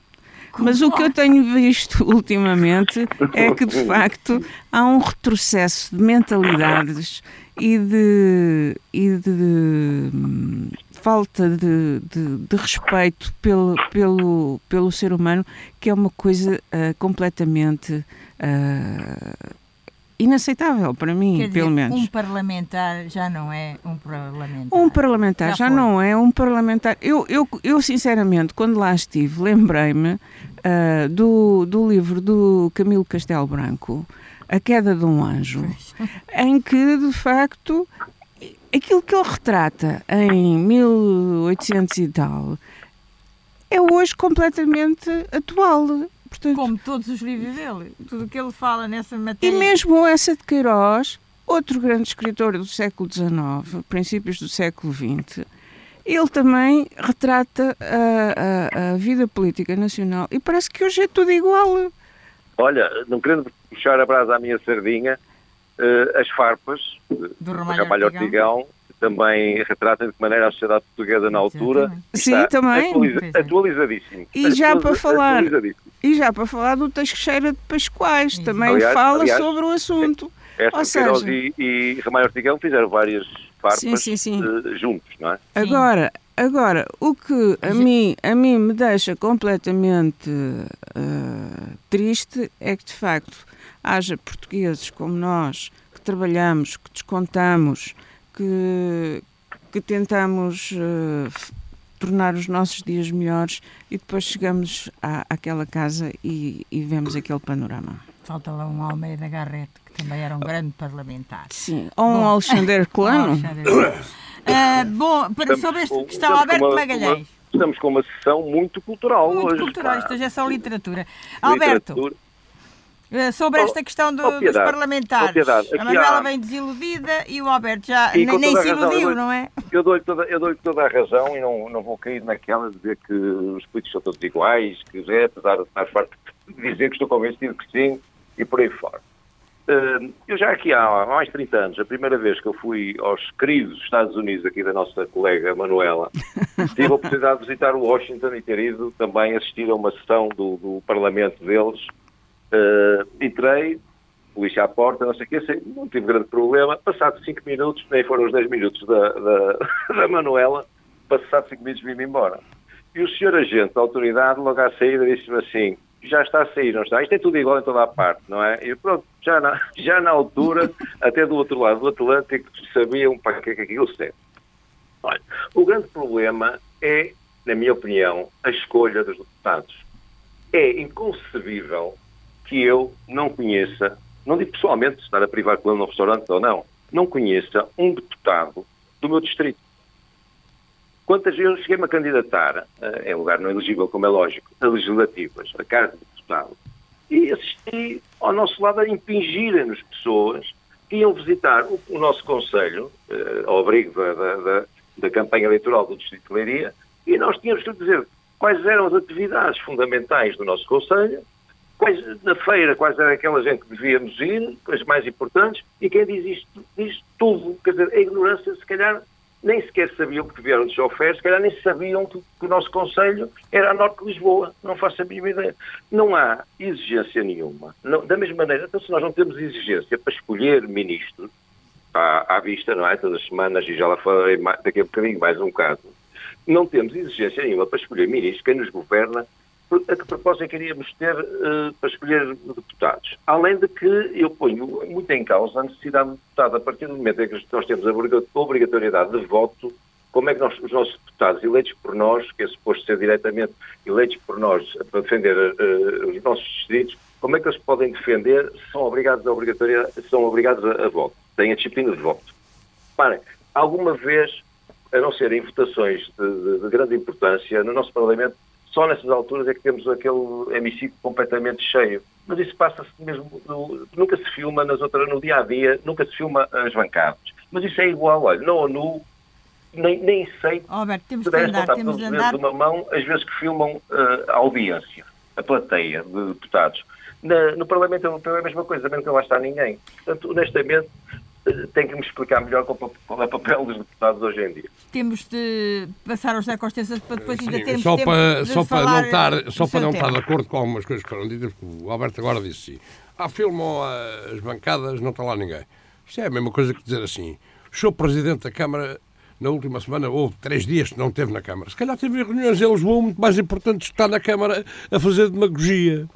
Mas o que eu tenho visto ultimamente é que, de facto, há um retrocesso de mentalidades e de, e de falta de, de, de, respeito pelo, pelo, pelo ser humano que é uma coisa uh, completamente uh, inaceitável para mim, Quer pelo dizer, menos. Um parlamentar já não é um parlamentar. Um parlamentar já, já não é um parlamentar. Eu, eu, eu sinceramente, quando lá estive, lembrei-me uh, do, do livro do Camilo Castelo Branco, A Queda de um Anjo, em que, de facto, aquilo que ele retrata em 1800 e tal é hoje completamente atual. Portanto, Como todos os livros dele, tudo o que ele fala nessa matéria. E mesmo essa de Queiroz, outro grande escritor do século XIX, princípios do século XX, ele também retrata a, a, a, vida política nacional e parece que hoje é tudo igual. Olha, não querendo puxar a brasa à minha sardinha, as farpas do Ramalho Ortigão também retratam de que maneira a sociedade portuguesa na altura Sim, também. Atualiza, atualizadíssimo. E já para falar e já para falar do Teixeira de Pascoais, também aliás, fala aliás, sobre o assunto. Esta Ou seja, e, e Ramalho Ortigão fizeram várias farpas Sim, sim, sim. eh, juntos, não é? Agora, agora, o que a mim, a mim me deixa completamente eh, triste é que, de facto, haja portugueses como nós que trabalhamos, que descontamos, que, que tentamos f- tornar os nossos dias melhores e depois chegamos à, àquela casa e, e vemos aquele panorama. Falta lá um Almeida Garrett, que também era um grande parlamentar. Sim. Ou um Bom. Alexandre Colano. Alexandre. Ah, bom, para, sobre esta questão, Alberto uma- Magalhães. uma- estamos com uma sessão muito cultural Muito hoje. cultural, pá. isto hoje é só literatura. Alberto, Literatura. eh, sobre Oh, esta questão do- oh, dos parlamentares, oh, a Manuela há- vem desiludida e o Alberto já E nem, se iludiu, não é? Eu dou-lhe toda, eu dou toda a razão e não, não vou cair naquela de dizer que os políticos são todos iguais, que é, apesar de farto de dizer que estou convencido que sim, e por aí fora. Eh, Eu já aqui há mais de 30 anos, a primeira vez que eu fui aos queridos Estados Unidos, aqui da nossa colega Manuela, tive a oportunidade de visitar Washington e ter ido também assistir a uma sessão do, do Parlamento deles. Eh, entrei, polícia à porta, não sei o quê, sei, não tive grande problema. Passados 5 minutos, nem foram os 10 minutos da, da, da Manuela, passados 5 minutos vim-me embora. E o senhor agente da autoridade, logo à saída, disse-me assim: já está a sair, não está? Isto é tudo igual em toda a parte, não é? E pronto, já na, já na altura, até do outro lado do Atlântico, sabiam para que é que aquilo serve. Olha, o grande problema é, na minha opinião, a escolha dos deputados. É inconcebível que eu não conheça, não digo pessoalmente, estar a privar com ele num restaurante ou não, não conheça um deputado do meu distrito. Quantas vezes eu cheguei-me a candidatar, eh, em lugar não elegível, como é lógico, a legislativas, a cargo de deputado, e assisti ao nosso lado a impingirem-nos pessoas que iam visitar o, o nosso Conselho, eh, ao abrigo da, da, da, da campanha eleitoral do Distrito de Leiria, e nós tínhamos que dizer quais eram as atividades fundamentais do nosso Conselho, quais, na feira, quais eram aquelas em que devíamos ir, as mais importantes, e quem diz isto, diz tudo. Quer dizer, a ignorância, se calhar, nem sequer sabiam que vieram de chofer, se calhar nem sabiam que, que o nosso Conselho era a norte de Lisboa. Não faço a mínima ideia. Não há exigência nenhuma. Não- da mesma maneira, então, se nós não temos exigência para escolher ministros, à, à vista, não é? Todas as semanas, e já lá falarei mais- daqui a bocadinho mais um caso, não temos exigência nenhuma para escolher ministros, quem nos governa, a que propósito é que iríamos ter eh, para escolher deputados? Além de que eu ponho muito em causa a necessidade de deputado, a partir do momento em que nós temos a obriga- obrigatoriedade de voto, como é que nós, os nossos deputados eleitos por nós, que é suposto ser diretamente eleitos por nós para defender eh, os nossos distritos, como é que eles podem defender são obrigados a, obrigatoriedade, se são obrigados a, a voto? Têm a disciplina de voto. Reparem, alguma vez, a não ser em votações de, de- de grande importância, no nosso Parlamento, só nessas alturas é que temos aquele hemiciclo completamente cheio. Mas isso passa-se mesmo, nunca se filma nas outras, no dia a dia, nunca se filma as bancadas. Mas isso é igual, olha, na ONU, nem, nem sei Oh, temos se de andar, temos de andar. de uma mão as vezes que filmam eh, a audiência, a plateia de deputados. Na- no Parlamento Europeu é a mesma coisa, também nunca lá está ninguém. Portanto, honestamente, tem que me explicar melhor qual, é o papel dos deputados hoje em dia. Temos de passar ao José Costessas para depois ainda Sim, termos só tempo para, de só para não estar, do só para não estar de acordo com algumas coisas que foram ditas, porque o Alberto agora disse assim: ah, filmam as bancadas, não está lá ninguém. Isto é a mesma coisa que dizer assim: o senhor Presidente da Câmara, na última semana, houve três dias que não esteve na Câmara. Se calhar teve reuniões em Lisboa muito mais importantes que estar na Câmara a fazer demagogia.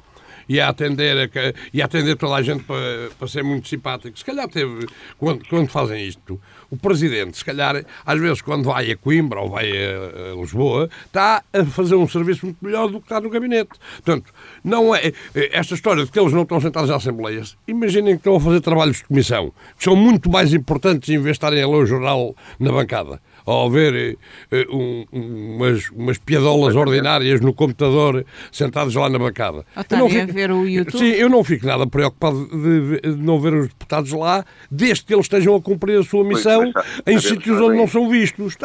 E a atender, a, e a atender toda a gente para, para ser muito simpático. Se calhar teve, quando, quando fazem isto, o Presidente, se calhar, às vezes quando vai a Coimbra ou vai a, a Lisboa, está a fazer um serviço muito melhor do que está no gabinete. Portanto, não é esta história de que eles não estão sentados à Assembleias. Imaginem que estão a fazer trabalhos de comissão, que são muito mais importantes em vez de estarem a ler o jornal na bancada. Ou a ver eh, um- um- umas, umas piadolas ordinárias no computador sentados lá na bancada. Ou Eu não estarem a ver o YouTube. Sim, eu não fico nada preocupado de, de não ver os deputados lá, desde que eles estejam a cumprir a sua missão mas sa- em sítios onde não são vistos.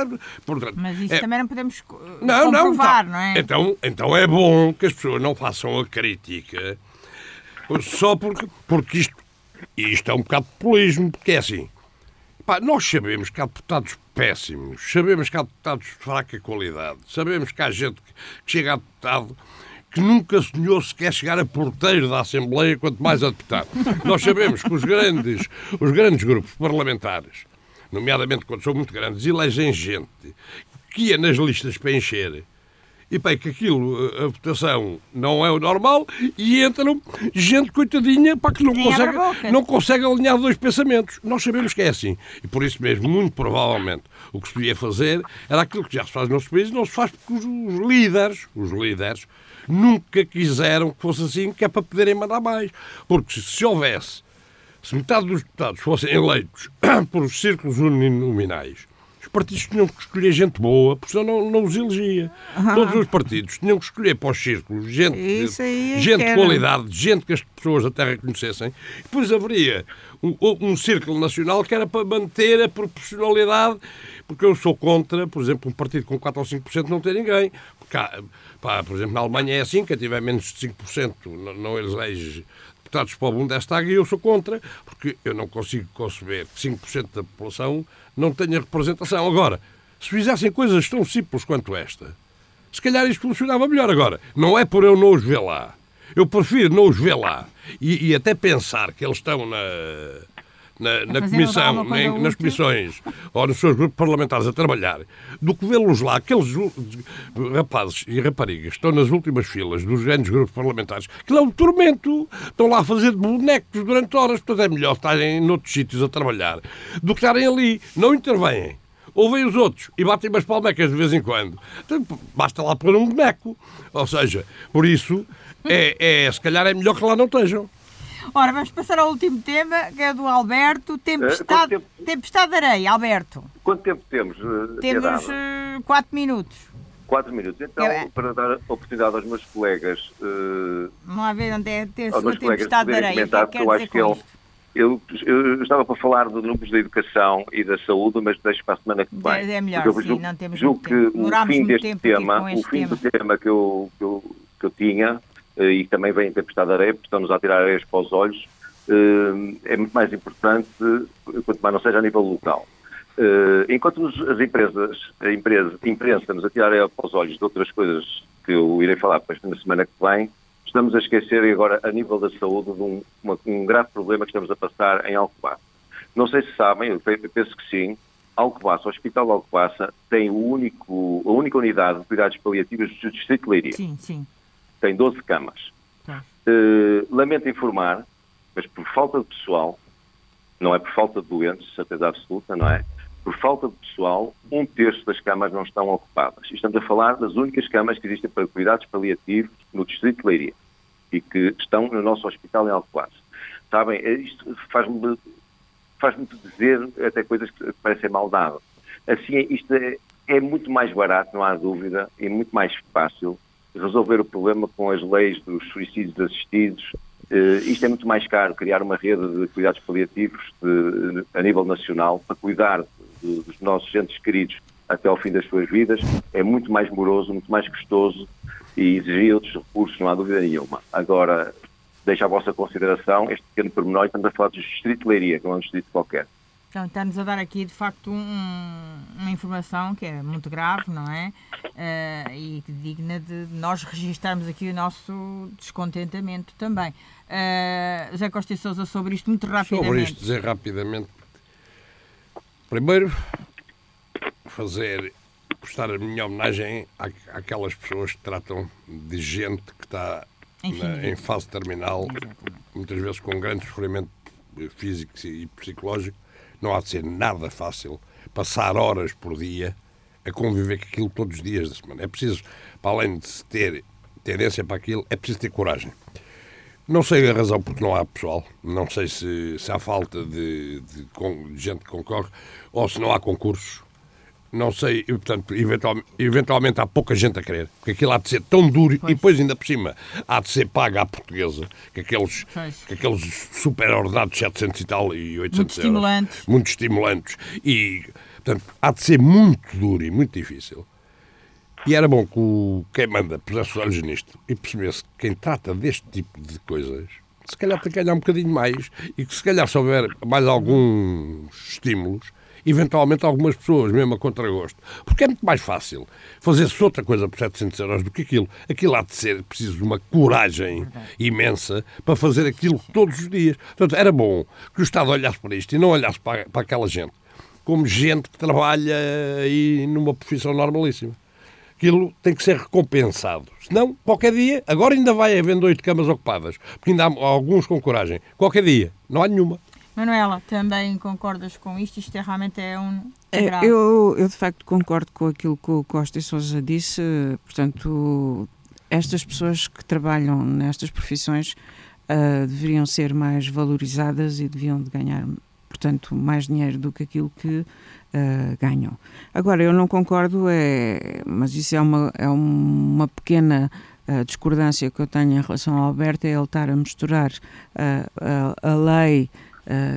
Portanto, Mas isso é- também não podemos co- não, não, comprovar, tá. não é? Então, então é bom que as pessoas não façam a crítica só porque, porque isto, isto é um bocado de populismo, porque é assim. Pá, nós sabemos que há deputados péssimos, sabemos que há deputados de fraca qualidade, sabemos que há gente que chega a deputado que nunca sonhou sequer chegar a porteiro da Assembleia, quanto mais a deputado. Nós sabemos que os grandes, os grandes grupos parlamentares nomeadamente quando são muito grandes, elegem gente que ia nas listas para encher e bem que aquilo, a votação não é o normal e entram gente coitadinha para que não consegue, não consegue alinhar dois pensamentos. Nós sabemos que é assim. E por isso mesmo, muito provavelmente, o que se devia fazer era aquilo que já se faz nos nossos países, não se faz porque os líderes, os líderes, nunca quiseram que fosse assim, que é para poderem mandar mais. Porque se houvesse, se metade dos deputados fossem eleitos por os círculos uninominais, partidos tinham que escolher gente boa, porque senão não, não os elegia. Todos os partidos tinham que escolher para os círculos gente, é gente de qualidade, gente que as pessoas da terra conhecessem. Depois haveria um, um círculo nacional que era para manter a proporcionalidade, porque eu sou contra, por exemplo, um partido com 4 ou 5% não ter ninguém. Porque, pá, por exemplo, na Alemanha é assim, quem tiver menos de 5% não, não elege deputados para o Bundestag e eu sou contra, porque eu não consigo conceber que 5% da população não tenha representação. Agora, se fizessem coisas tão simples quanto esta, se calhar isto funcionava melhor. Agora, não é por eu não os ver lá. Eu prefiro não os ver lá e, e até pensar que eles estão na, na, na comissão, nas comissões ou nos seus grupos parlamentares a trabalhar, do que vê-los lá, aqueles rapazes e raparigas que estão nas últimas filas dos grandes grupos parlamentares, que é um tormento. Estão lá a fazer bonecos durante horas, portanto é melhor estarem noutros sítios a trabalhar do que estarem ali. Não intervêm. Ouvem os outros e batem umas palmecas de vez em quando. Então, basta lá pôr um boneco. Ou seja, por isso, é, é, se calhar é melhor que lá não estejam. Ora, vamos passar ao último tema, que é do Alberto. Tempestade, uh, tempestade de areia, Alberto. Quanto tempo temos? Uh, temos uh, quatro minutos. Quatro minutos. Então, é. para dar oportunidade aos meus colegas. Uh, Vamos lá ver onde é ter sua tempestade de areia. Comentar, que eu acho que é um, eu, eu, estava para falar de grupos da educação e da saúde, mas deixo para a semana que vem. É, é melhor, sim, julgo, não temos julgo que o fim deste tema, o fim tema. do tema que eu, que eu, que eu tinha, eh, e também vem tempestade de areia, porque estamos a tirar areias para os olhos, eh, é muito mais importante, quanto mais não seja a nível local. Eh, enquanto as empresas, a empresa, a imprensa, estamos a tirar areia para os olhos de outras coisas que eu irei falar depois na semana que vem, estamos a esquecer agora, a nível da saúde, de um, uma, um grave problema que estamos a passar em Alcobaça. Não sei se sabem, eu penso que sim, Alcobaça, o Hospital de Alcobaça tem o único, a única unidade de cuidados paliativos do Distrito de Leiria. Sim, sim tem 12 camas. Tá. Uh, lamento informar, mas por falta de pessoal, não é por falta de doentes, certeza absoluta, não é? Por falta de pessoal, um terço das camas não estão ocupadas. estamos a falar das únicas camas que existem para cuidados paliativos no Distrito de Leiria e que estão no nosso hospital em Alcobaça. Sabem, é isto faz-me faz-me dizer até coisas que parecem maldade. Assim, isto é, é muito mais barato, não há dúvida, e muito mais fácil resolver o problema com as leis dos suicídios assistidos. Uh, isto é muito mais caro, criar uma rede de cuidados paliativos de, a nível nacional para cuidar de, dos nossos entes queridos até ao fim das suas vidas. É muito mais moroso, muito mais custoso e exigir outros recursos, não há dúvida nenhuma. Agora, deixo à vossa consideração este pequeno pormenor, estamos a falar do Distrito de Leiria, que é um distrito qualquer. Então, está-nos a dar aqui, de facto, um, uma informação que é muito grave, não é? Uh, e digna de nós registarmos aqui o nosso descontentamento também. Uh, José Costa e Sousa, sobre isto, muito rapidamente. Sobre isto, dizer rapidamente. Primeiro, fazer, prestar a minha homenagem à, àquelas pessoas que tratam de gente que está na, em fase terminal, Exatamente. muitas vezes com grande sofrimento físico e psicológico não há de ser nada fácil passar horas por dia a conviver com aquilo todos os dias da semana. É preciso, para além de se ter tendência para aquilo, é preciso ter coragem. Não sei a razão porque não há pessoal, não sei se, se há falta de, de, de gente que concorre ou se não há concursos não sei, e, portanto, eventualmente, eventualmente, há pouca gente a querer, porque aquilo há de ser tão duro pois. e depois ainda por cima há de ser paga à portuguesa, que aqueles, que aqueles super ordenados 700 e tal e 800 muito euros. Estimulantes. Muito estimulantes. E, portanto, há de ser muito duro e muito difícil. E era bom que o, quem manda pusesse os olhos nisto e percebesse que quem trata deste tipo de coisas se calhar tem que ganhar um bocadinho mais e que se calhar se houver mais alguns estímulos eventualmente algumas pessoas, mesmo a contragosto. Porque é muito mais fácil fazer-se outra coisa por 700 euros do que aquilo. Aquilo há de ser preciso de uma coragem imensa para fazer aquilo todos os dias. Portanto, era bom que o Estado olhasse para isto e não olhasse para, para aquela gente como gente que trabalha aí numa profissão normalíssima. Aquilo tem que ser recompensado. Senão, qualquer dia, agora ainda vai havendo oito camas ocupadas, porque ainda há alguns com coragem. Qualquer dia, não há nenhuma. Manuela, também concordas com isto? Isto é, realmente é um. É, eu, eu, de facto, concordo com aquilo que o Costa e Souza disse. Portanto, estas pessoas que trabalham nestas profissões uh, deveriam ser mais valorizadas e deviam de ganhar, portanto, mais dinheiro do que aquilo que uh, ganham. Agora, eu não concordo, é, mas isso é uma, é uma pequena uh, discordância que eu tenho em relação ao Alberto, é ele estar a misturar a, a lei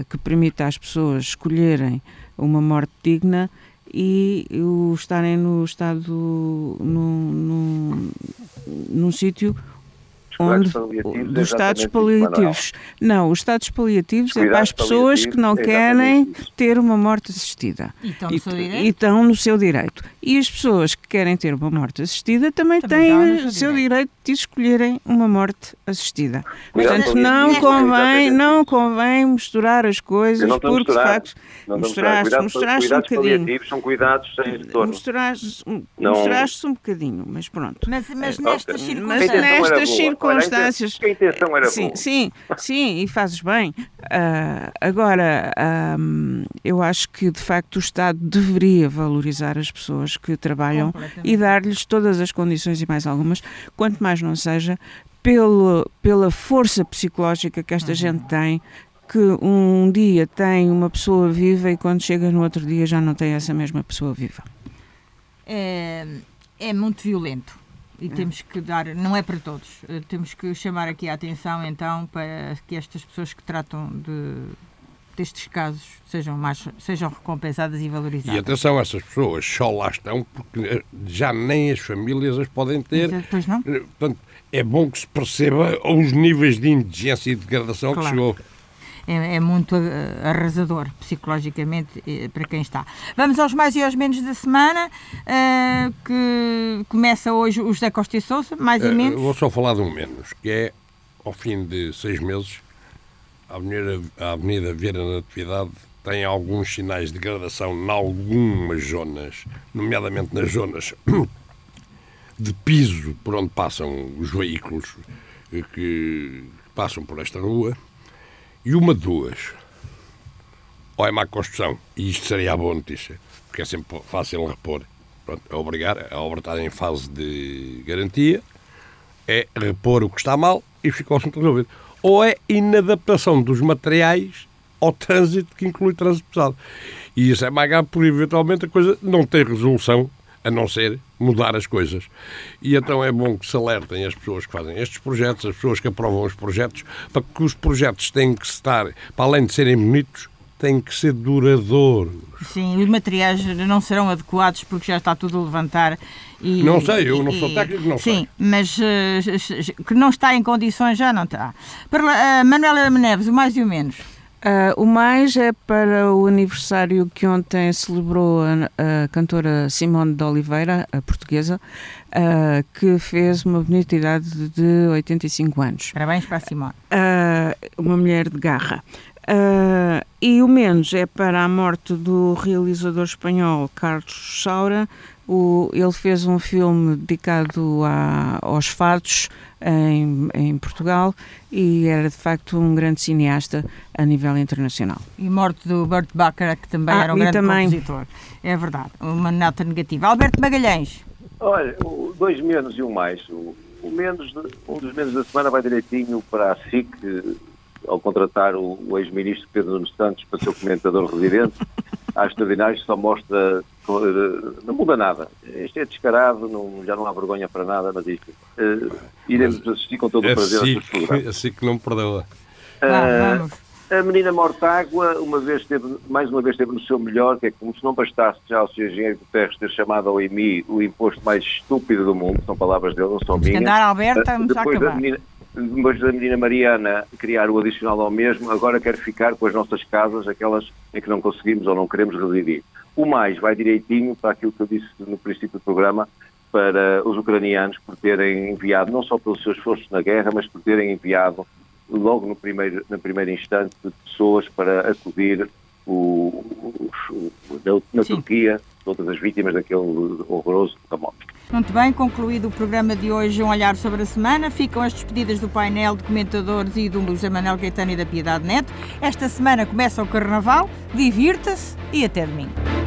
que permite às pessoas escolherem uma morte digna e o estarem no estado num, num, num sítio onde dos estados paliativos. Não, os estados paliativos é para as pessoas que não querem ter uma morte assistida. E estão, no seu direito. e estão no seu direito. E as pessoas que querem ter uma morte assistida também, também têm o seu direito. de escolherem uma morte assistida. Portanto, não convém, não convém misturar as coisas, porque de facto mostraste, mostraste um bocadinho. são cuidados sem retorno. Mostraste, mostraste um bocadinho, mas pronto. Mas, mas nestas circunstâncias. Mas nestas circunstâncias. A intenção era sim, boa. Sim, sim, e fazes bem. Uh, agora, um, eu acho que de facto o Estado deveria valorizar as pessoas que trabalham e dar-lhes todas as condições e mais algumas, quanto mais não seja pelo, pela força psicológica que esta uhum. gente tem, que um dia tem uma pessoa viva e quando chega no outro dia já não tem essa mesma pessoa viva. É, é muito violento e é. temos que dar, não é para todos, eh, temos que chamar aqui a atenção então para que estas pessoas que tratam de destes casos sejam, mais, sejam recompensadas e valorizadas. E atenção, essas pessoas só lá estão porque eh, já nem as famílias as podem ter. Pois não? Eh, portanto, é bom que se perceba os níveis de indigência e degradação claro. que chegou. É, é, muito arrasador psicologicamente eh, para quem está. Vamos aos mais e aos menos da semana, uh, que começa hoje o José Costa e Sousa, mais e menos. vou só falar de um menos, que é ao fim de seis meses a Avenida, a Avenida Vieira tem alguns sinais de degradação em algumas zonas, nomeadamente nas zonas de piso por onde passam os veículos que passam por esta rua. E uma de duas, ou é má construção, e isto seria a boa notícia, porque é sempre fácil repor. Pronto, é obrigar, a obra está em fase de garantia, é repor o que está mal e ficou assunto resolvido ou é inadaptação dos materiais ao trânsito, que inclui trânsito pesado. E isso é mais grave porque, eventualmente, a coisa não tem resolução a não ser mudar as coisas. E então é bom que se alertem as pessoas que fazem estes projetos, as pessoas que aprovam os projetos, para que os projetos têm que estar, para além de serem bonitos, têm que ser duradouros. Sim, os materiais não serão adequados porque já está tudo a levantar e, não sei, eu não sou técnico, não sim, sei. Sim, mas uh, que não está em condições já não está. Para, uh, Manuela Meneves, o mais e o menos? Uh, o mais é para o aniversário que ontem celebrou a, a cantora Simone de Oliveira, a portuguesa, uh, que fez uma bonita idade de 85 anos. Parabéns para a Simone. Uh, uma mulher de garra. E o menos é para a morte do realizador espanhol Carlos Saura, o, ele fez um filme dedicado a, aos fados em, em, Portugal e era de facto um grande cineasta a nível internacional. E morte do Bert Bacharach, que também ah, era um grande também... compositor. É verdade, uma nota negativa. Alberto Magalhães. Olha, dois menos e um mais. O, o menos, um dos menos da semana vai direitinho para a SIC, ao contratar o, o ex-ministro Pedro Nuno Santos para ser o comentador residente. Há extraordinários, só mostra não muda nada. Isto é descarado, não, já não há vergonha para nada, mas isto. Uh, iremos assistir com todo o prazer assim, a programas. Assim que não me perdoa. Uh, a menina Mortágua, uma vez teve, mais uma vez esteve no seu melhor, que é como se não bastasse já o Sr. Engenheiro Guterres ter chamado ao IMI o imposto mais estúpido do mundo, são palavras dele, não são minhas. Andar Alberta, uh, depois da menina, depois da menina Mariana criar o adicional ao mesmo, agora quer ficar com as nossas casas, aquelas em que não conseguimos ou não queremos residir. O mais vai direitinho para aquilo que eu disse no princípio do programa, para os ucranianos por terem enviado, não só pelos seus esforços na guerra, mas por terem enviado logo no primeiro, no primeiro instante pessoas para acudir o, o, na, na Turquia, todas as vítimas daquele horroroso terremoto. Muito bem, concluído o programa de hoje, um olhar sobre a semana. Ficam as despedidas do painel de comentadores e do José Manuel Gaetano e da Piedade Neto. Esta semana começa o Carnaval. Divirta-se e até domingo.